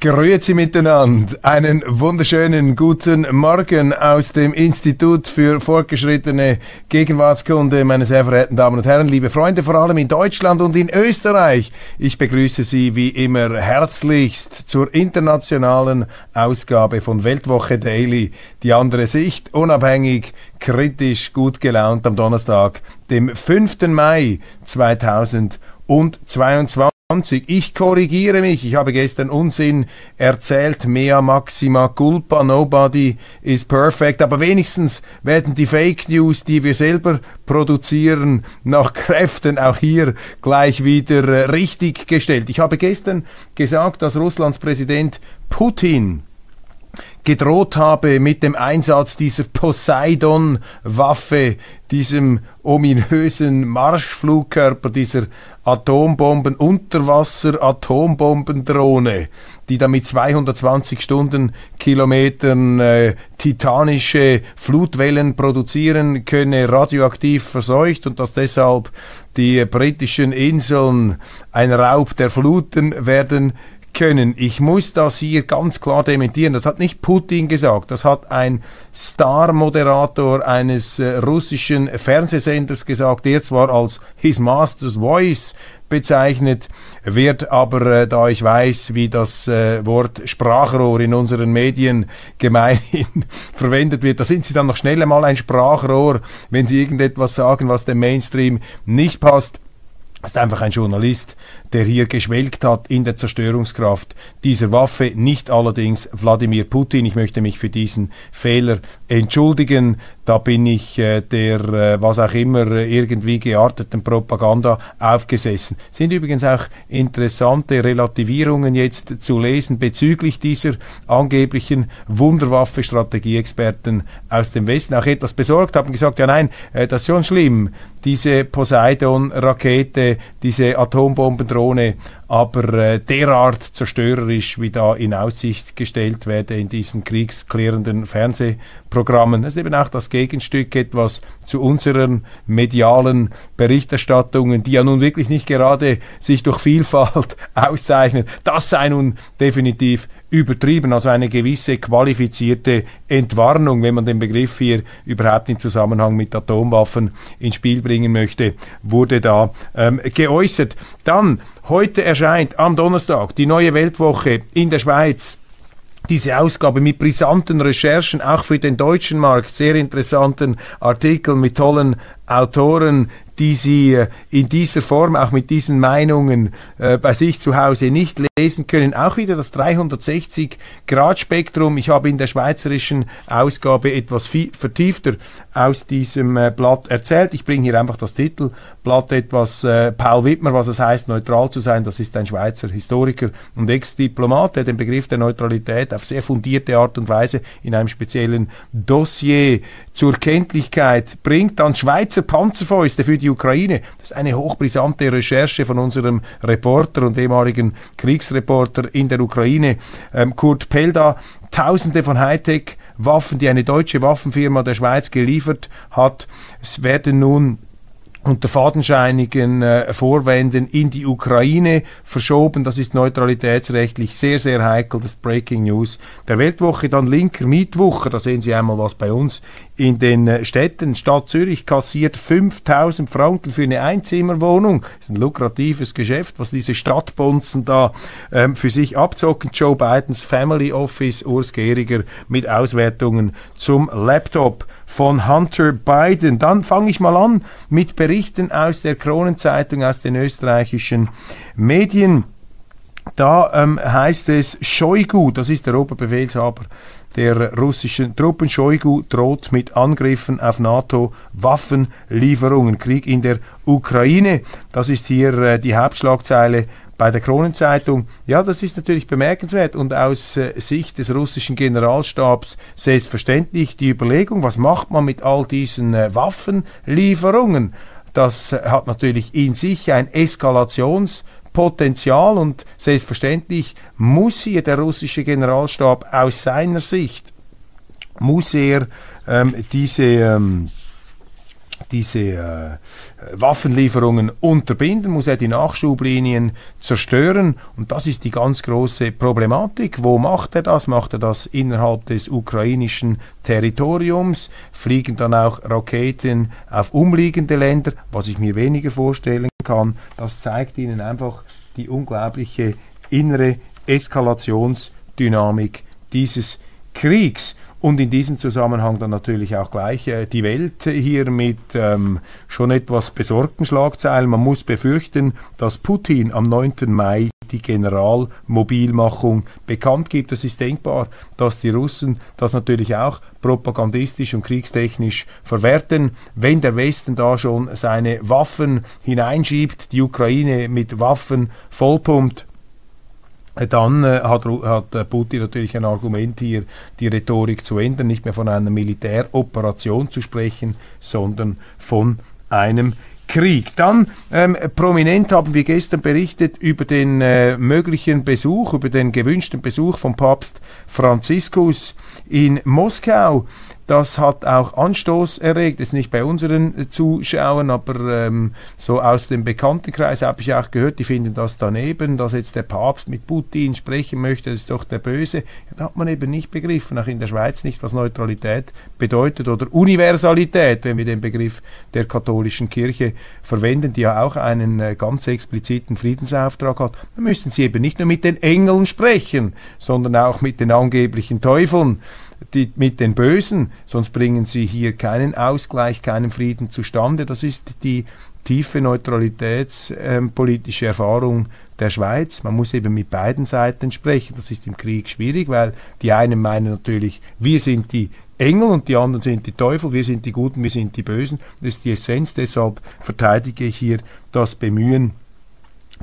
Grüezi miteinander. Einen wunderschönen guten Morgen aus dem Institut für fortgeschrittene Gegenwartskunde, meine sehr verehrten Damen und Herren, liebe Freunde, vor allem in Deutschland und in Österreich. Ich begrüße Sie wie immer herzlichst zur internationalen Ausgabe von Weltwoche Daily. Die andere Sicht, unabhängig, kritisch, gut gelaunt am Donnerstag, dem 5. Mai 2022. Ich korrigiere mich, ich habe gestern Unsinn erzählt, mea maxima culpa, nobody is perfect, aber wenigstens werden die Fake News, die wir selber produzieren, nach Kräften auch hier gleich wieder äh, richtig gestellt. Ich habe gestern gesagt, dass Russlands Präsident Putin gedroht habe mit dem Einsatz dieser Poseidon-Waffe, diesem ominösen Marschflugkörper, dieser Atombomben, Unterwasser-Atombombendrohne, die da mit 220 Stundenkilometern äh, titanische Flutwellen produzieren könne, radioaktiv verseucht und dass deshalb die britischen Inseln ein Raub der Fluten werden können. Ich muss das hier ganz klar dementieren. Das hat nicht Putin gesagt, das hat ein Star-Moderator eines äh, russischen Fernsehsenders gesagt, der zwar als His Master's Voice bezeichnet wird, aber äh, da ich weiß, wie das äh, Wort Sprachrohr in unseren Medien gemeinhin verwendet wird, da sind sie dann noch schnell einmal ein Sprachrohr, wenn sie irgendetwas sagen, was dem Mainstream nicht passt. Das ist einfach ein Journalist, der hier geschwelgt hat in der Zerstörungskraft dieser Waffe, nicht allerdings Wladimir Putin. Ich möchte mich für diesen Fehler entschuldigen. Da bin ich äh, der, äh, was auch immer, irgendwie gearteten Propaganda aufgesessen. Sind übrigens auch interessante Relativierungen jetzt zu lesen bezüglich dieser angeblichen Wunderwaffe Strategieexperten aus dem Westen. Auch etwas besorgt haben gesagt, ja nein, äh, das ist schon schlimm, diese Poseidon-Rakete, diese Atombomben Drohne aber äh, derart zerstörerisch, wie da in Aussicht gestellt werde in diesen kriegsklärenden Fernsehprogrammen. Das ist eben auch das Gegenstück etwas zu unseren medialen Berichterstattungen, die ja nun wirklich nicht gerade sich durch Vielfalt auszeichnen. Das sei nun definitiv übertrieben, also eine gewisse qualifizierte Entwarnung, wenn man den Begriff hier überhaupt im Zusammenhang mit Atomwaffen ins Spiel bringen möchte, wurde da ähm, geäußert. Dann, heute erscheint am Donnerstag die neue Weltwoche in der Schweiz diese Ausgabe mit brisanten Recherchen, auch für den deutschen Markt, sehr interessanten Artikeln mit tollen Autoren, die Sie äh, in dieser Form, auch mit diesen Meinungen äh, bei sich zu Hause nicht lesen können. Auch wieder das 360-Grad-Spektrum. Ich habe in der schweizerischen Ausgabe etwas vertiefter aus diesem äh, Blatt erzählt. Ich bringe hier einfach das Titelblatt etwas Paul Wittmer, was es heißt, neutral zu sein. Das ist ein Schweizer Historiker und Ex-Diplomat, der den Begriff der Neutralität auf sehr fundierte Art und Weise in einem speziellen Dossier zur Kenntlichkeit bringt. Dann Schweizer Panzerfäuste für die Ukraine. Das ist eine hochbrisante Recherche von unserem Reporter und ehemaligen Kriegsreporter in der Ukraine, ähm, Kurt Pelda. Tausende von Hightech Waffen, die eine deutsche Waffenfirma der Schweiz geliefert hat, es werden nun unter fadenscheinigen äh, Vorwänden in die Ukraine verschoben. Das ist neutralitätsrechtlich sehr, sehr heikel. Das Breaking News der Weltwoche. Dann linker Mietwoche. Da sehen Sie einmal, was bei uns in den äh, Städten. Stadt Zürich kassiert 5000 Franken für eine Einzimmerwohnung. Das ist ein lukratives Geschäft, was diese Stadtbonzen da ähm, für sich abzocken. Joe Bidens Family Office, Urs Gehriger mit Auswertungen zum Laptop von Hunter Biden. Dann fange ich mal an mit Berichten aus der Kronenzeitung, aus den österreichischen Medien. Da ähm, heißt es, Shoigu, das ist der Oberbefehlshaber der russischen Truppen. Shoigu droht mit Angriffen auf NATO-Waffenlieferungen. Krieg in der Ukraine. Das ist hier äh, die Hauptschlagzeile bei der Kronenzeitung. Ja, das ist natürlich bemerkenswert und aus äh, Sicht des russischen Generalstabs selbstverständlich die Überlegung, was macht man mit all diesen äh, Waffenlieferungen? Das äh, hat natürlich in sich ein Eskalationspotenzial und selbstverständlich muss hier der russische Generalstab aus seiner Sicht, muss er ähm, diese ähm, diese äh, Waffenlieferungen unterbinden, muss er die Nachschublinien zerstören. Und das ist die ganz große Problematik. Wo macht er das? Macht er das innerhalb des ukrainischen Territoriums? Fliegen dann auch Raketen auf umliegende Länder, was ich mir weniger vorstellen kann. Das zeigt Ihnen einfach die unglaubliche innere Eskalationsdynamik dieses Kriegs. Und in diesem Zusammenhang dann natürlich auch gleich äh, die Welt hier mit ähm, schon etwas besorgten Schlagzeilen. Man muss befürchten, dass Putin am 9. Mai die Generalmobilmachung bekannt gibt. Es ist denkbar, dass die Russen das natürlich auch propagandistisch und kriegstechnisch verwerten. Wenn der Westen da schon seine Waffen hineinschiebt, die Ukraine mit Waffen vollpumpt, dann äh, hat, hat äh, Putin natürlich ein Argument hier, die Rhetorik zu ändern, nicht mehr von einer Militäroperation zu sprechen, sondern von einem Krieg. Dann ähm, prominent haben wir gestern berichtet über den äh, möglichen Besuch, über den gewünschten Besuch von Papst Franziskus in Moskau. Das hat auch Anstoß erregt, ist nicht bei unseren Zuschauern, aber ähm, so aus dem Bekanntenkreis habe ich auch gehört, die finden das daneben, dass jetzt der Papst mit Putin sprechen möchte, das ist doch der Böse. Ja, da hat man eben nicht begriffen, auch in der Schweiz nicht, was Neutralität bedeutet oder Universalität, wenn wir den Begriff der katholischen Kirche verwenden, die ja auch einen äh, ganz expliziten Friedensauftrag hat. Da müssen sie eben nicht nur mit den Engeln sprechen, sondern auch mit den angeblichen Teufeln die, mit den Bösen, sonst bringen sie hier keinen Ausgleich, keinen Frieden zustande. Das ist die tiefe neutralitätspolitische äh, Erfahrung der Schweiz. Man muss eben mit beiden Seiten sprechen. Das ist im Krieg schwierig, weil die einen meinen natürlich, wir sind die Engel und die anderen sind die Teufel, wir sind die Guten, wir sind die Bösen. Das ist die Essenz, deshalb verteidige ich hier das Bemühen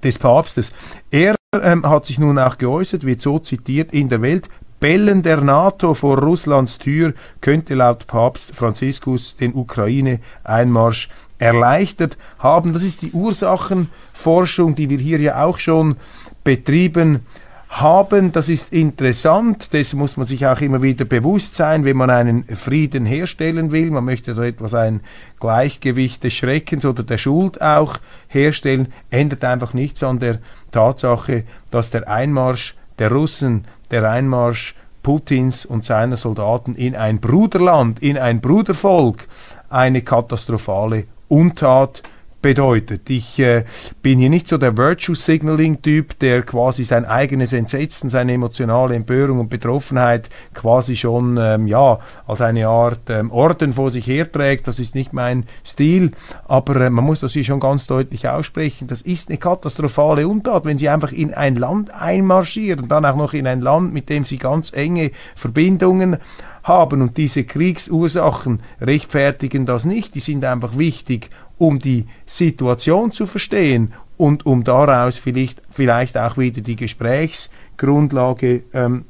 des Papstes. Er ähm, hat sich nun auch geäußert, wird so zitiert, in der Welt Bellen der NATO vor Russlands Tür könnte laut Papst Franziskus den Ukraine-Einmarsch erleichtert haben. Das ist die Ursachenforschung, die wir hier ja auch schon betrieben haben. Das ist interessant, das muss man sich auch immer wieder bewusst sein, wenn man einen Frieden herstellen will. Man möchte da etwas ein Gleichgewicht des Schreckens oder der Schuld auch herstellen, ändert einfach nichts an der Tatsache, dass der Einmarsch der Russen der Einmarsch Putins und seiner Soldaten in ein Bruderland, in ein Brudervolk, eine katastrophale Untat bedeutet. Ich äh, bin hier nicht so der Virtue Signaling Typ, der quasi sein eigenes Entsetzen, seine emotionale Empörung und Betroffenheit quasi schon ähm, ja als eine Art ähm, Orden vor sich herträgt. Das ist nicht mein Stil, aber äh, man muss das hier schon ganz deutlich aussprechen. Das ist eine katastrophale Untat, wenn Sie einfach in ein Land einmarschieren, dann auch noch in ein Land, mit dem Sie ganz enge Verbindungen haben und diese Kriegsursachen rechtfertigen das nicht, die sind einfach wichtig um die Situation zu verstehen und um daraus vielleicht, vielleicht auch wieder die Gesprächsgrundlage ähm,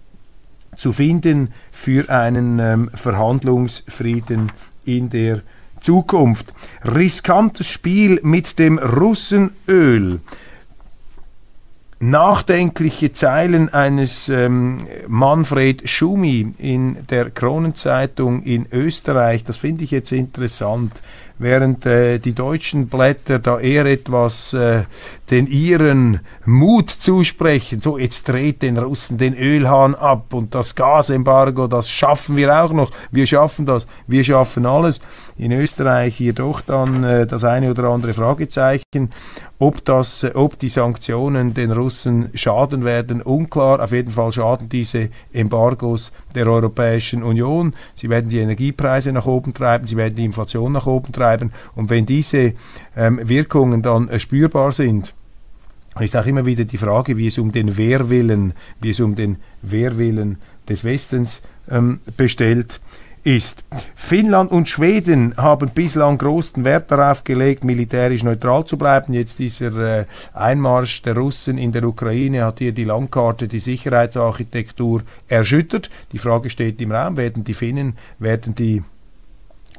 zu finden für einen ähm, Verhandlungsfrieden in der Zukunft. Riskantes Spiel mit dem Russenöl. Nachdenkliche Zeilen eines ähm, Manfred Schumi in der Kronenzeitung in Österreich, das finde ich jetzt interessant während äh, die deutschen Blätter da eher etwas äh, den Iren Mut zusprechen. So, jetzt dreht den Russen den Ölhahn ab und das Gasembargo, das schaffen wir auch noch. Wir schaffen das, wir schaffen alles. In Österreich jedoch dann äh, das eine oder andere Fragezeichen. Ob, das, äh, ob die Sanktionen den Russen schaden werden, unklar. Auf jeden Fall schaden diese Embargos der Europäischen Union. Sie werden die Energiepreise nach oben treiben, sie werden die Inflation nach oben treiben. Und wenn diese ähm, Wirkungen dann äh, spürbar sind, ist auch immer wieder die Frage, wie es um den Wehrwillen, wie es um den Wehrwillen des Westens ähm, bestellt ist. Finnland und Schweden haben bislang großen Wert darauf gelegt, militärisch neutral zu bleiben. Jetzt dieser äh, Einmarsch der Russen in der Ukraine hat hier die Landkarte, die Sicherheitsarchitektur erschüttert. Die Frage steht im Raum, werden die Finnen, werden die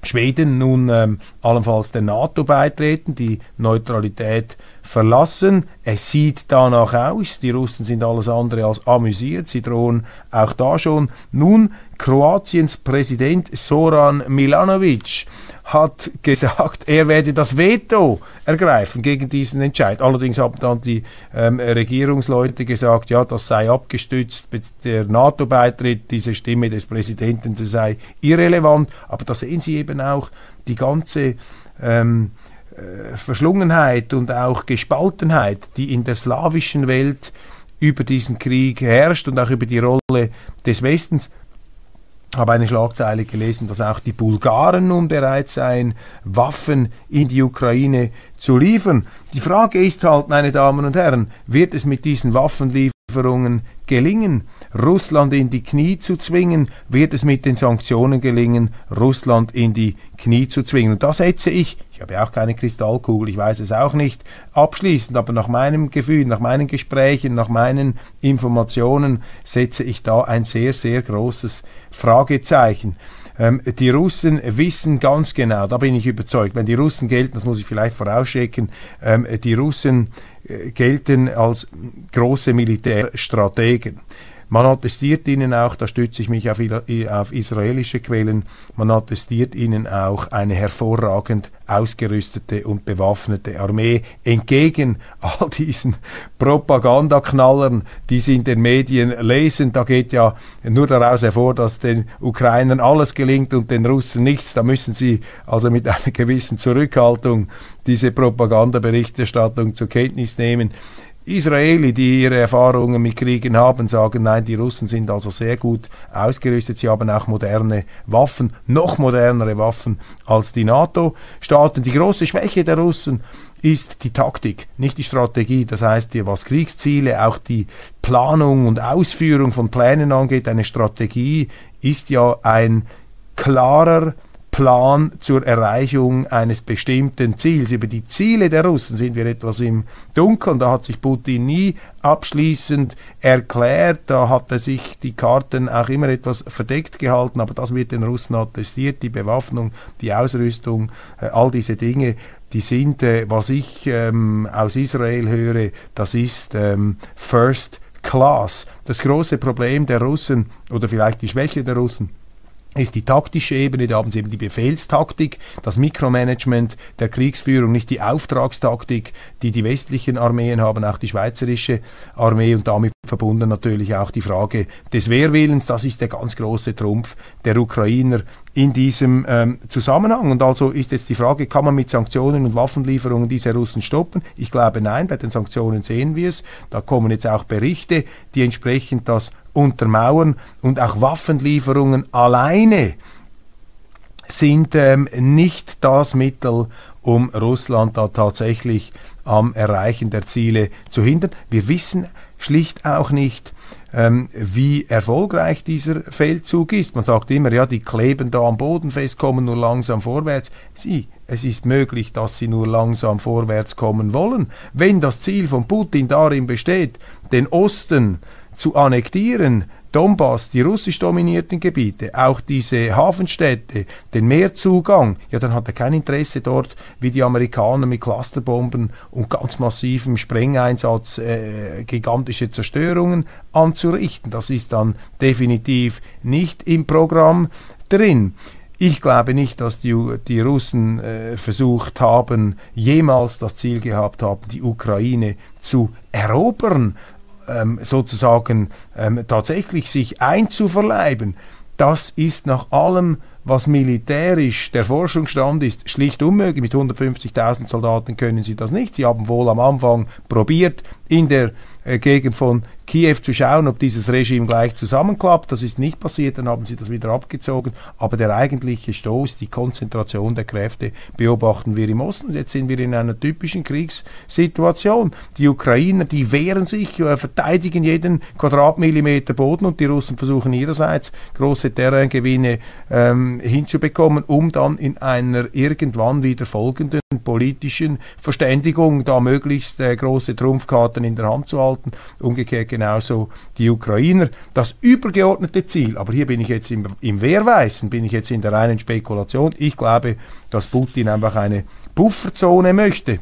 Schweden nun ähm, allenfalls der NATO beitreten, die Neutralität verlassen. Es sieht danach aus, die Russen sind alles andere als amüsiert, sie drohen auch da schon. Nun Kroatiens Präsident Soran Milanovic hat gesagt, er werde das Veto ergreifen gegen diesen Entscheid. Allerdings haben dann die ähm, Regierungsleute gesagt, ja, das sei abgestützt, der NATO-Beitritt, diese Stimme des Präsidenten sei irrelevant. Aber da sehen Sie eben auch die ganze ähm, äh, Verschlungenheit und auch Gespaltenheit, die in der slawischen Welt über diesen Krieg herrscht und auch über die Rolle des Westens habe eine Schlagzeile gelesen, dass auch die Bulgaren nun bereit seien, Waffen in die Ukraine zu liefern. Die Frage ist halt, meine Damen und Herren, wird es mit diesen Waffenlieferungen gelingen, Russland in die Knie zu zwingen? Wird es mit den Sanktionen gelingen, Russland in die Knie zu zwingen? Und da setze ich ich habe auch keine Kristallkugel, ich weiß es auch nicht abschließend, aber nach meinem Gefühl, nach meinen Gesprächen, nach meinen Informationen setze ich da ein sehr, sehr großes Fragezeichen. Ähm, die Russen wissen ganz genau, da bin ich überzeugt, wenn die Russen gelten, das muss ich vielleicht vorausschicken, ähm, die Russen äh, gelten als große Militärstrategen. Man attestiert ihnen auch, da stütze ich mich auf, auf israelische Quellen, man attestiert ihnen auch eine hervorragend ausgerüstete und bewaffnete Armee entgegen all diesen Propagandaknallern, die sie in den Medien lesen. Da geht ja nur daraus hervor, dass den Ukrainern alles gelingt und den Russen nichts. Da müssen sie also mit einer gewissen Zurückhaltung diese Propagandaberichterstattung zur Kenntnis nehmen. Israeli, die ihre Erfahrungen mit Kriegen haben, sagen, nein, die Russen sind also sehr gut ausgerüstet. Sie haben auch moderne Waffen, noch modernere Waffen als die NATO-Staaten. Die große Schwäche der Russen ist die Taktik, nicht die Strategie. Das heißt, was Kriegsziele, auch die Planung und Ausführung von Plänen angeht, eine Strategie ist ja ein klarer Plan zur Erreichung eines bestimmten Ziels. Über die Ziele der Russen sind wir etwas im Dunkeln. Da hat sich Putin nie abschließend erklärt. Da hat er sich die Karten auch immer etwas verdeckt gehalten. Aber das wird den Russen attestiert. Die Bewaffnung, die Ausrüstung, äh, all diese Dinge die sind, äh, was ich ähm, aus Israel höre, das ist ähm, First Class. Das große Problem der Russen oder vielleicht die Schwäche der Russen ist die taktische Ebene, da haben sie eben die Befehlstaktik, das Mikromanagement der Kriegsführung, nicht die Auftragstaktik, die die westlichen Armeen haben, auch die schweizerische Armee und damit verbunden natürlich auch die Frage des Wehrwillens, das ist der ganz große Trumpf der Ukrainer in diesem ähm, Zusammenhang. Und also ist jetzt die Frage, kann man mit Sanktionen und Waffenlieferungen diese Russen stoppen? Ich glaube nein, bei den Sanktionen sehen wir es. Da kommen jetzt auch Berichte, die entsprechend das untermauern und auch Waffenlieferungen alleine sind ähm, nicht das Mittel, um Russland da tatsächlich am Erreichen der Ziele zu hindern. Wir wissen schlicht auch nicht, ähm, wie erfolgreich dieser Feldzug ist. Man sagt immer, ja, die kleben da am Boden fest, kommen nur langsam vorwärts. Sie, es ist möglich, dass sie nur langsam vorwärts kommen wollen. Wenn das Ziel von Putin darin besteht, den Osten zu annektieren, Donbass, die russisch dominierten Gebiete, auch diese Hafenstädte, den Meerzugang, ja, dann hat er kein Interesse dort, wie die Amerikaner mit Clusterbomben und ganz massivem Sprengeinsatz äh, gigantische Zerstörungen anzurichten. Das ist dann definitiv nicht im Programm drin. Ich glaube nicht, dass die, die Russen äh, versucht haben, jemals das Ziel gehabt haben, die Ukraine zu erobern ähm, sozusagen ähm, tatsächlich sich einzuverleiben, das ist nach allem, was militärisch der Forschungsstand ist, schlicht unmöglich. Mit 150.000 Soldaten können sie das nicht. Sie haben wohl am Anfang probiert, in der äh, Gegend von Kiew zu schauen, ob dieses Regime gleich zusammenklappt. Das ist nicht passiert, dann haben sie das wieder abgezogen. Aber der eigentliche Stoß, die Konzentration der Kräfte beobachten wir im Osten. Jetzt sind wir in einer typischen Kriegssituation. Die Ukrainer, die wehren sich, äh, verteidigen jeden Quadratmillimeter Boden und die Russen versuchen ihrerseits große Terraingewinne ähm, hinzubekommen, um dann in einer irgendwann wieder folgenden politischen Verständigung da möglichst äh, große Trumpfkarten in der Hand zu halten. Umgekehrt genauso die Ukrainer. Das übergeordnete Ziel, aber hier bin ich jetzt im, im Wehrweißen, bin ich jetzt in der reinen Spekulation. Ich glaube, dass Putin einfach eine Pufferzone möchte.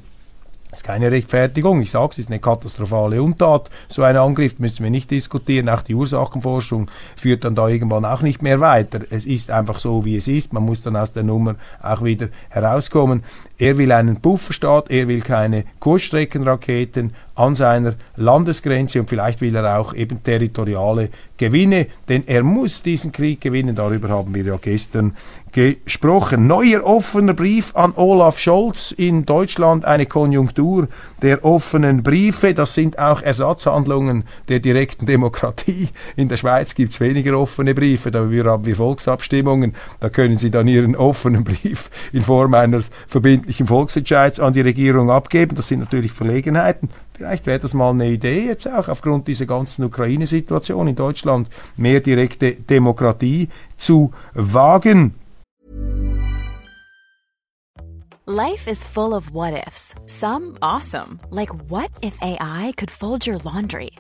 Das ist keine Rechtfertigung. Ich sage es, ist eine katastrophale Untat. So ein Angriff müssen wir nicht diskutieren. Auch die Ursachenforschung führt dann da irgendwann auch nicht mehr weiter. Es ist einfach so, wie es ist. Man muss dann aus der Nummer auch wieder herauskommen. Er will einen Pufferstaat, er will keine Kurzstreckenraketen an seiner Landesgrenze und vielleicht will er auch eben territoriale Gewinne, denn er muss diesen Krieg gewinnen. Darüber haben wir ja gestern gesprochen. Neuer offener Brief an Olaf Scholz in Deutschland, eine Konjunktur der offenen Briefe. Das sind auch Ersatzhandlungen der direkten Demokratie. In der Schweiz gibt es weniger offene Briefe, da haben wir Volksabstimmungen. Da können Sie dann Ihren offenen Brief in Form eines verbindlichen Volksentscheids an die Regierung abgeben. Das sind natürlich Verlegenheiten. Vielleicht wäre das mal eine Idee jetzt auch aufgrund dieser ganzen Ukraine-Situation in Deutschland, mehr direkte Demokratie zu wagen. Life is full of what ifs. Some awesome, like what if AI could fold your laundry?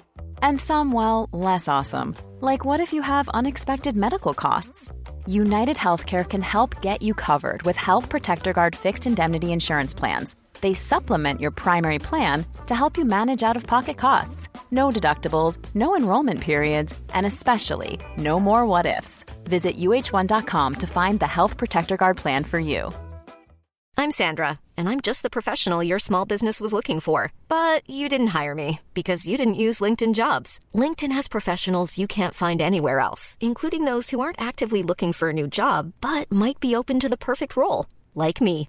And some, well, less awesome, like what if you have unexpected medical costs? United Healthcare can help get you covered with Health Protector Guard fixed indemnity insurance plans They supplement your primary plan to help you manage out of pocket costs. No deductibles, no enrollment periods, and especially no more what ifs. Visit uh1.com to find the Health Protector Guard plan for you. I'm Sandra, and I'm just the professional your small business was looking for. But you didn't hire me because you didn't use LinkedIn jobs. LinkedIn has professionals you can't find anywhere else, including those who aren't actively looking for a new job but might be open to the perfect role, like me.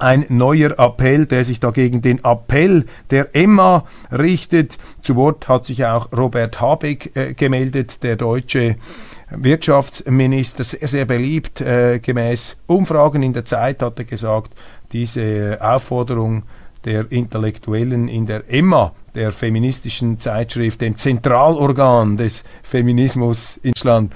Ein neuer Appell, der sich dagegen den Appell der Emma richtet. Zu Wort hat sich auch Robert Habeck äh, gemeldet, der deutsche Wirtschaftsminister sehr, sehr beliebt. Äh, gemäß Umfragen in der Zeit hat er gesagt, diese Aufforderung der Intellektuellen in der Emma, der feministischen Zeitschrift, dem Zentralorgan des Feminismus in Deutschland,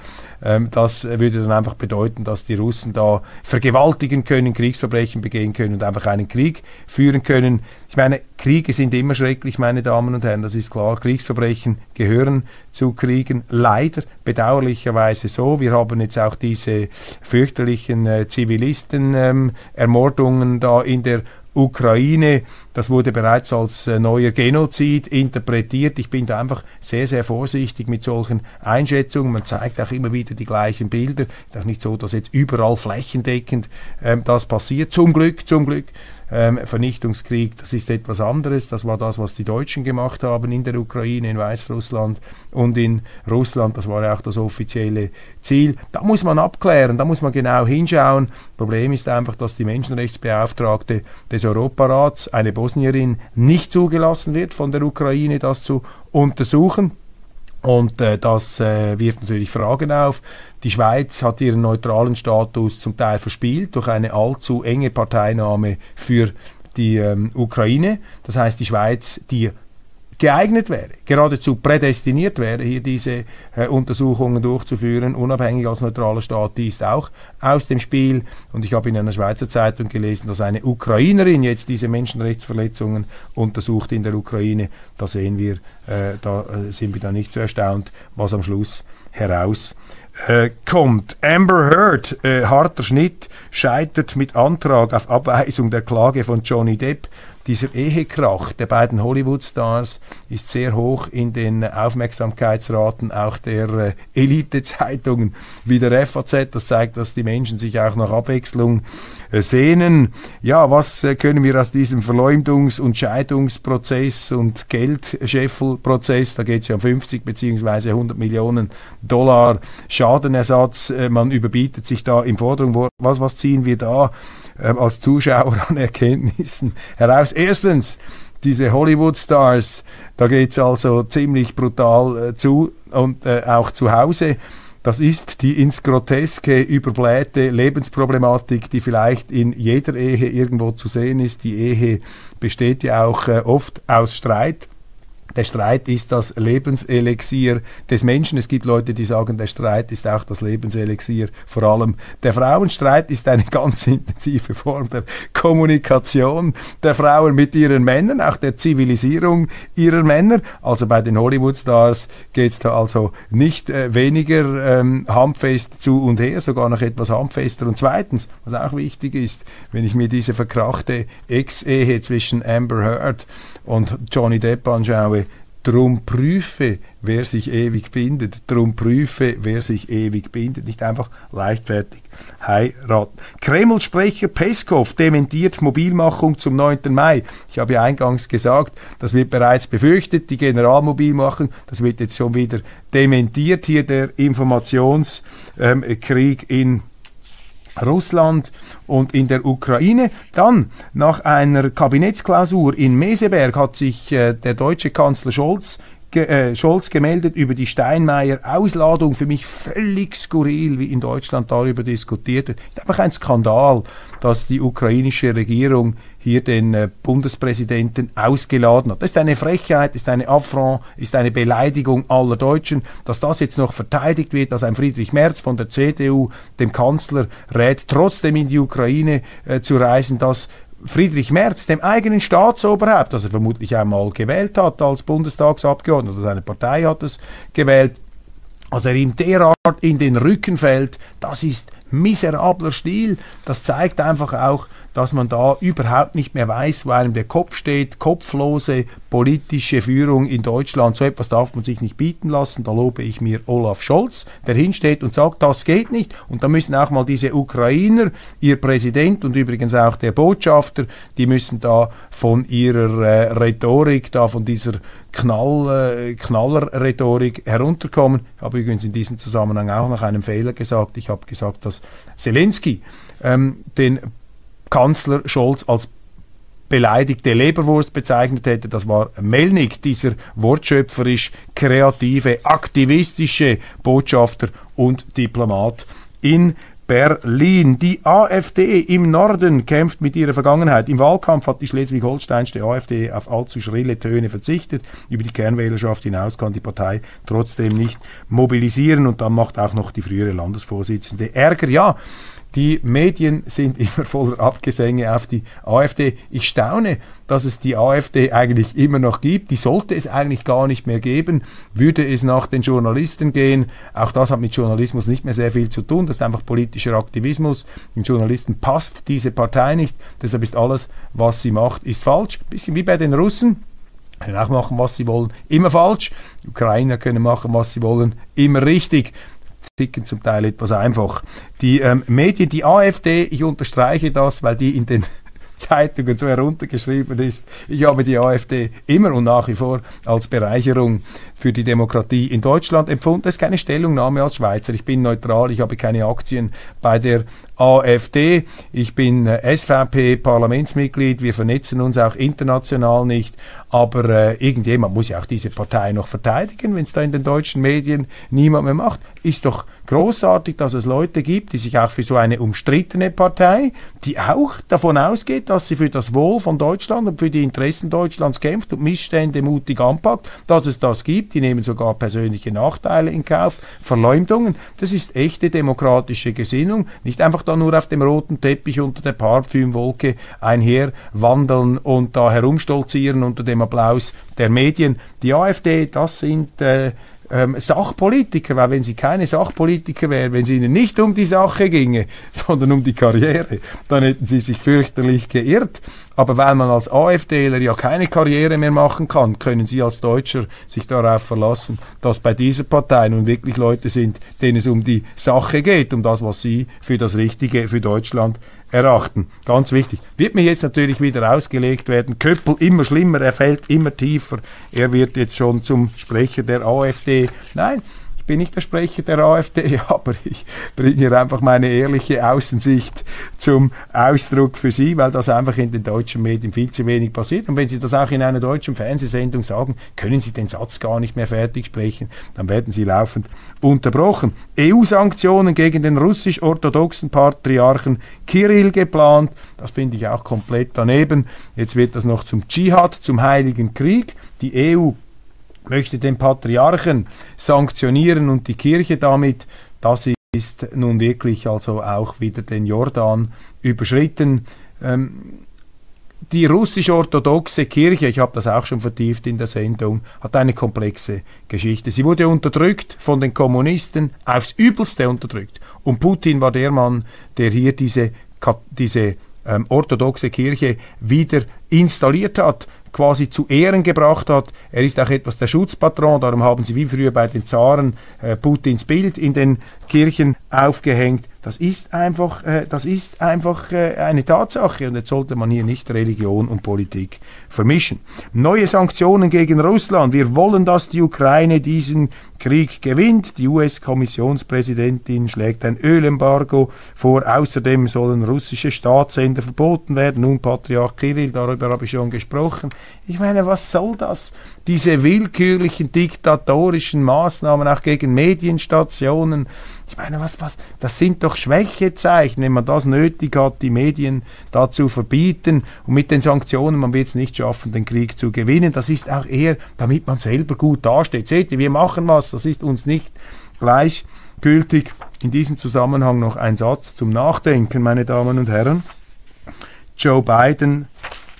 das würde dann einfach bedeuten, dass die Russen da vergewaltigen können, Kriegsverbrechen begehen können und einfach einen Krieg führen können. Ich meine, Kriege sind immer schrecklich, meine Damen und Herren, das ist klar. Kriegsverbrechen gehören zu Kriegen, leider bedauerlicherweise so. Wir haben jetzt auch diese fürchterlichen äh, Zivilisten-Ermordungen ähm, da in der Ukraine. Das wurde bereits als äh, neuer Genozid interpretiert. Ich bin da einfach sehr, sehr vorsichtig mit solchen Einschätzungen. Man zeigt auch immer wieder die gleichen Bilder. Ist auch nicht so, dass jetzt überall flächendeckend ähm, das passiert. Zum Glück, zum Glück ähm, Vernichtungskrieg, das ist etwas anderes. Das war das, was die Deutschen gemacht haben in der Ukraine, in Weißrussland und in Russland. Das war ja auch das offizielle Ziel. Da muss man abklären, da muss man genau hinschauen. Problem ist einfach, dass die Menschenrechtsbeauftragte des Europarats, eine Bosnierin, nicht zugelassen wird von der Ukraine, das zu untersuchen. Und äh, das äh, wirft natürlich Fragen auf. Die Schweiz hat ihren neutralen Status zum Teil verspielt durch eine allzu enge Parteinahme für die ähm, Ukraine. Das heißt, die Schweiz, die geeignet wäre, geradezu prädestiniert wäre, hier diese äh, Untersuchungen durchzuführen, unabhängig als neutraler Staat, die ist auch aus dem Spiel. Und ich habe in einer Schweizer Zeitung gelesen, dass eine Ukrainerin jetzt diese Menschenrechtsverletzungen untersucht in der Ukraine. Da sehen wir, äh, da äh, sind wir da nicht so erstaunt, was am Schluss heraus äh, kommt. Amber Heard, äh, harter Schnitt, scheitert mit Antrag auf Abweisung der Klage von Johnny Depp. Dieser Ehekrach der beiden Hollywood-Stars ist sehr hoch in den Aufmerksamkeitsraten auch der äh, Elite-Zeitungen wie der FAZ. Das zeigt, dass die Menschen sich auch nach Abwechslung äh, sehnen. Ja, was äh, können wir aus diesem Verleumdungs- und Scheidungsprozess und Geldscheffelprozess, da geht es ja um 50 bzw. 100 Millionen Dollar Schadenersatz, äh, man überbietet sich da im Forderung. Was, was ziehen wir da äh, als Zuschauer an Erkenntnissen heraus? Erstens, diese Hollywood-Stars, da geht es also ziemlich brutal äh, zu und äh, auch zu Hause. Das ist die ins Groteske überblähte Lebensproblematik, die vielleicht in jeder Ehe irgendwo zu sehen ist. Die Ehe besteht ja auch äh, oft aus Streit. Der Streit ist das Lebenselixier des Menschen. Es gibt Leute, die sagen, der Streit ist auch das Lebenselixier vor allem der Frauen. Streit ist eine ganz intensive Form der Kommunikation der Frauen mit ihren Männern, auch der Zivilisierung ihrer Männer. Also bei den Hollywood-Stars geht es da also nicht äh, weniger ähm, handfest zu und her, sogar noch etwas handfester. Und zweitens, was auch wichtig ist, wenn ich mir diese verkrachte Ex-Ehe zwischen Amber Heard und Johnny Depp anschaue, Drum prüfe, wer sich ewig bindet. Drum prüfe, wer sich ewig bindet. Nicht einfach leichtfertig heiraten. Kreml-Sprecher Peskov dementiert Mobilmachung zum 9. Mai. Ich habe ja eingangs gesagt, das wird bereits befürchtet, die Generalmobilmachung. Das wird jetzt schon wieder dementiert. Hier der Informationskrieg in Russland und in der Ukraine. Dann, nach einer Kabinettsklausur in Meseberg, hat sich äh, der deutsche Kanzler Scholz äh, Scholz gemeldet über die Steinmeier-Ausladung. Für mich völlig skurril, wie in Deutschland darüber diskutiert wird. Ist einfach ein Skandal, dass die ukrainische Regierung hier den äh, Bundespräsidenten ausgeladen hat. Das ist eine Frechheit, ist eine Affront, ist eine Beleidigung aller Deutschen. Dass das jetzt noch verteidigt wird, dass ein Friedrich Merz von der CDU dem Kanzler rät, trotzdem in die Ukraine äh, zu reisen, das Friedrich Merz, dem eigenen Staatsoberhaupt, das er vermutlich einmal gewählt hat als Bundestagsabgeordneter, seine Partei hat es gewählt, als er ihm derart in den Rücken fällt, das ist miserabler Stil. Das zeigt einfach auch, dass man da überhaupt nicht mehr weiß, wo einem der Kopf steht. Kopflose politische Führung in Deutschland, so etwas darf man sich nicht bieten lassen. Da lobe ich mir Olaf Scholz, der hinsteht und sagt, das geht nicht. Und da müssen auch mal diese Ukrainer, ihr Präsident und übrigens auch der Botschafter, die müssen da von ihrer äh, Rhetorik, da von dieser Knall, äh, Knallerrhetorik herunterkommen. Ich habe übrigens in diesem Zusammenhang auch nach einem Fehler gesagt. Ich habe gesagt, dass Zelensky ähm, den Kanzler Scholz als beleidigte Leberwurst bezeichnet hätte. Das war Melnik, dieser wortschöpferisch kreative, aktivistische Botschafter und Diplomat in Berlin. Die AfD im Norden kämpft mit ihrer Vergangenheit. Im Wahlkampf hat die schleswig-holsteinische AfD auf allzu schrille Töne verzichtet. Über die Kernwählerschaft hinaus kann die Partei trotzdem nicht mobilisieren und dann macht auch noch die frühere Landesvorsitzende Ärger. Ja, die Medien sind immer voller Abgesänge auf die AfD. Ich staune, dass es die AfD eigentlich immer noch gibt. Die sollte es eigentlich gar nicht mehr geben. Würde es nach den Journalisten gehen, auch das hat mit Journalismus nicht mehr sehr viel zu tun. Das ist einfach politischer Aktivismus. Den Journalisten passt diese Partei nicht. Deshalb ist alles, was sie macht, ist falsch. Ein bisschen wie bei den Russen können auch machen, was sie wollen, immer falsch. Die Ukrainer können machen, was sie wollen, immer richtig ticken zum Teil etwas einfach. Die ähm, Medien, die AfD, ich unterstreiche das, weil die in den Zeitungen so heruntergeschrieben ist. Ich habe die AfD immer und nach wie vor als Bereicherung für die Demokratie in Deutschland empfunden. Das ist keine Stellungnahme als Schweizer. Ich bin neutral, ich habe keine Aktien bei der AfD. Ich bin äh, SVP-Parlamentsmitglied. Wir vernetzen uns auch international nicht. Aber äh, irgendjemand muss ja auch diese Partei noch verteidigen, wenn es da in den deutschen Medien niemand mehr macht. Ist doch großartig, dass es Leute gibt, die sich auch für so eine umstrittene Partei, die auch davon ausgeht, dass sie für das Wohl von Deutschland und für die Interessen Deutschlands kämpft und Missstände mutig anpackt, dass es das gibt. Die nehmen sogar persönliche Nachteile in Kauf, Verleumdungen. Das ist echte demokratische Gesinnung. Nicht einfach da nur auf dem roten Teppich unter der Parfümwolke einherwandeln und da herumstolzieren unter dem Applaus der Medien. Die AfD, das sind äh, ähm, Sachpolitiker, weil wenn sie keine Sachpolitiker wären, wenn es ihnen nicht um die Sache ginge, sondern um die Karriere, dann hätten sie sich fürchterlich geirrt. Aber weil man als AfDler ja keine Karriere mehr machen kann, können Sie als Deutscher sich darauf verlassen, dass bei dieser Partei nun wirklich Leute sind, denen es um die Sache geht, um das, was Sie für das Richtige für Deutschland erachten. Ganz wichtig. Wird mir jetzt natürlich wieder ausgelegt werden. Köppel immer schlimmer, er fällt immer tiefer. Er wird jetzt schon zum Sprecher der AfD. Nein, bin nicht der Sprecher der AfD, aber ich bringe hier einfach meine ehrliche Außensicht zum Ausdruck für Sie, weil das einfach in den deutschen Medien viel zu wenig passiert. Und wenn Sie das auch in einer deutschen Fernsehsendung sagen, können Sie den Satz gar nicht mehr fertig sprechen, dann werden Sie laufend unterbrochen. EU-Sanktionen gegen den russisch-orthodoxen Patriarchen Kirill geplant, das finde ich auch komplett daneben. Jetzt wird das noch zum Dschihad, zum Heiligen Krieg. Die EU möchte den Patriarchen sanktionieren und die Kirche damit, das ist nun wirklich also auch wieder den Jordan überschritten. Ähm, die russisch-orthodoxe Kirche, ich habe das auch schon vertieft in der Sendung, hat eine komplexe Geschichte. Sie wurde unterdrückt von den Kommunisten, aufs übelste unterdrückt. Und Putin war der Mann, der hier diese, diese ähm, orthodoxe Kirche wieder installiert hat quasi zu Ehren gebracht hat. Er ist auch etwas der Schutzpatron, darum haben sie wie früher bei den Zaren äh, Putins Bild in den Kirchen aufgehängt. Das ist einfach, äh, das ist einfach äh, eine Tatsache und jetzt sollte man hier nicht Religion und Politik vermischen. Neue Sanktionen gegen Russland. Wir wollen, dass die Ukraine diesen Krieg gewinnt. Die US-Kommissionspräsidentin schlägt ein Ölembargo vor. Außerdem sollen russische Staatssender verboten werden. Nun Patriarch Kirill, darüber habe ich schon gesprochen. Ich meine, was soll das? Diese willkürlichen diktatorischen Maßnahmen auch gegen Medienstationen. Ich meine, was, was, das sind doch Schwächezeichen, wenn man das nötig hat, die Medien dazu verbieten und mit den Sanktionen, man wird es nicht schaffen, den Krieg zu gewinnen. Das ist auch eher, damit man selber gut dasteht. Seht ihr, wir machen was, das ist uns nicht gleichgültig. In diesem Zusammenhang noch ein Satz zum Nachdenken, meine Damen und Herren. Joe Biden,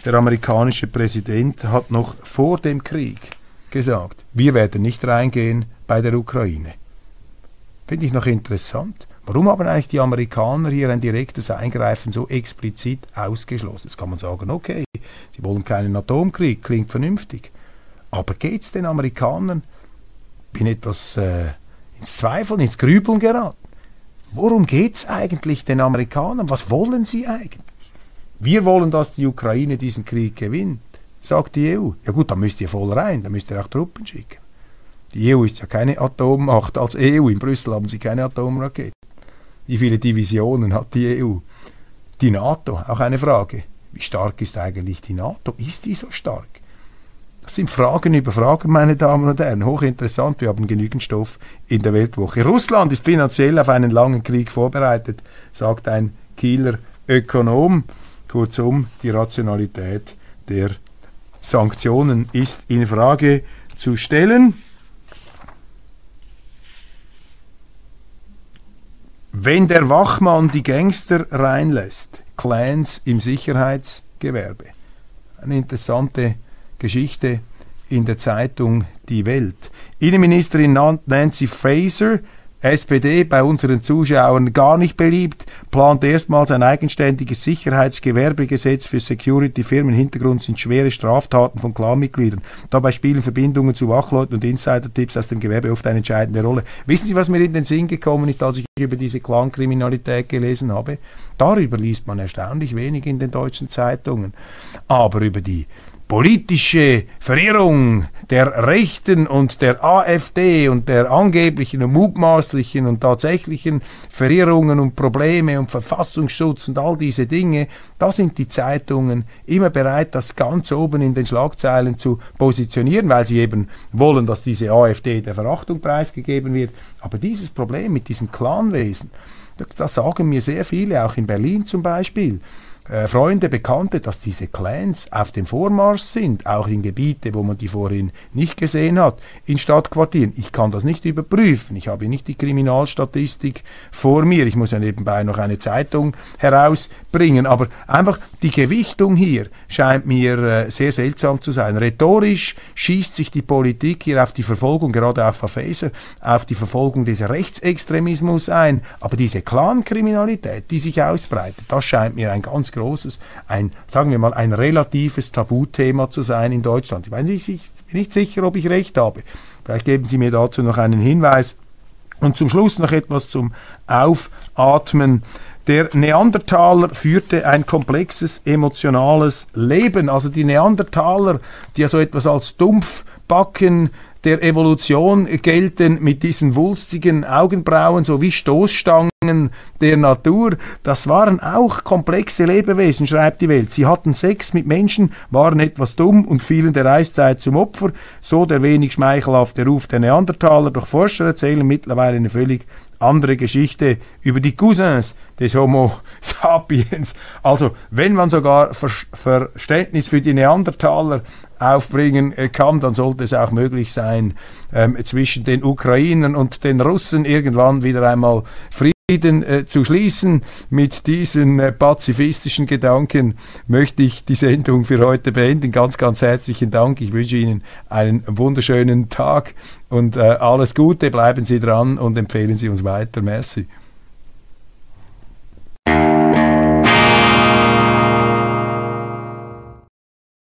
der amerikanische Präsident, hat noch vor dem Krieg gesagt, wir werden nicht reingehen bei der Ukraine. Finde ich noch interessant. Warum haben eigentlich die Amerikaner hier ein direktes Eingreifen so explizit ausgeschlossen? Jetzt kann man sagen, okay, sie wollen keinen Atomkrieg, klingt vernünftig. Aber geht es den Amerikanern? Bin etwas äh, ins Zweifeln, ins Grübeln geraten. Worum geht es eigentlich den Amerikanern? Was wollen sie eigentlich? Wir wollen, dass die Ukraine diesen Krieg gewinnt, sagt die EU. Ja gut, dann müsst ihr voll rein, dann müsst ihr auch Truppen schicken. Die EU ist ja keine Atommacht. Als EU in Brüssel haben sie keine Atomrakete. Wie viele Divisionen hat die EU? Die NATO, auch eine Frage. Wie stark ist eigentlich die NATO? Ist die so stark? Das sind Fragen über Fragen, meine Damen und Herren. Hochinteressant, wir haben genügend Stoff in der Weltwoche. Russland ist finanziell auf einen langen Krieg vorbereitet, sagt ein Kieler Ökonom. Kurzum, die Rationalität der Sanktionen ist in Frage zu stellen. Wenn der Wachmann die Gangster reinlässt, Clans im Sicherheitsgewerbe. Eine interessante Geschichte in der Zeitung Die Welt. Innenministerin Nancy Fraser SPD bei unseren Zuschauern gar nicht beliebt, plant erstmals ein eigenständiges Sicherheitsgewerbegesetz für Security-Firmen. Hintergrund sind schwere Straftaten von Clanmitgliedern. Dabei spielen Verbindungen zu Wachleuten und Insider-Tipps aus dem Gewerbe oft eine entscheidende Rolle. Wissen Sie, was mir in den Sinn gekommen ist, als ich über diese Clankriminalität gelesen habe? Darüber liest man erstaunlich wenig in den deutschen Zeitungen. Aber über die politische Verirrung der Rechten und der AfD und der angeblichen und mutmaßlichen und tatsächlichen Verirrungen und Probleme und Verfassungsschutz und all diese Dinge, da sind die Zeitungen immer bereit, das ganz oben in den Schlagzeilen zu positionieren, weil sie eben wollen, dass diese AfD der Verachtung preisgegeben wird. Aber dieses Problem mit diesem Clanwesen, das sagen mir sehr viele, auch in Berlin zum Beispiel, äh, Freunde, Bekannte, dass diese Clans auf dem Vormarsch sind, auch in Gebiete, wo man die vorhin nicht gesehen hat, in Stadtquartieren. Ich kann das nicht überprüfen. Ich habe nicht die Kriminalstatistik vor mir. Ich muss ja nebenbei noch eine Zeitung herausbringen. Aber einfach die Gewichtung hier scheint mir äh, sehr seltsam zu sein. Rhetorisch schießt sich die Politik hier auf die Verfolgung, gerade auch Faser, auf die Verfolgung des Rechtsextremismus ein. Aber diese Clankriminalität, die sich ausbreitet, das scheint mir ein ganz Großes, ein, sagen wir mal, ein relatives Tabuthema zu sein in Deutschland. Ich bin nicht sicher, ob ich recht habe. Vielleicht geben Sie mir dazu noch einen Hinweis. Und zum Schluss noch etwas zum Aufatmen. Der Neandertaler führte ein komplexes emotionales Leben. Also die Neandertaler, die ja so etwas als Dumpfbacken der Evolution gelten mit diesen wulstigen Augenbrauen sowie Stoßstangen der Natur. Das waren auch komplexe Lebewesen, schreibt die Welt. Sie hatten Sex mit Menschen, waren etwas dumm und fielen der Eiszeit zum Opfer. So der wenig schmeichelhafte Ruf der Neandertaler. Doch Forscher erzählen mittlerweile eine völlig andere Geschichte über die Cousins des Homo sapiens. Also, wenn man sogar Ver Verständnis für die Neandertaler aufbringen äh, kann, dann sollte es auch möglich sein, ähm, zwischen den Ukrainern und den Russen irgendwann wieder einmal Frieden äh, zu schließen. Mit diesen äh, pazifistischen Gedanken möchte ich die Sendung für heute beenden. Ganz, ganz herzlichen Dank. Ich wünsche Ihnen einen wunderschönen Tag und äh, alles Gute. Bleiben Sie dran und empfehlen Sie uns weiter. Merci.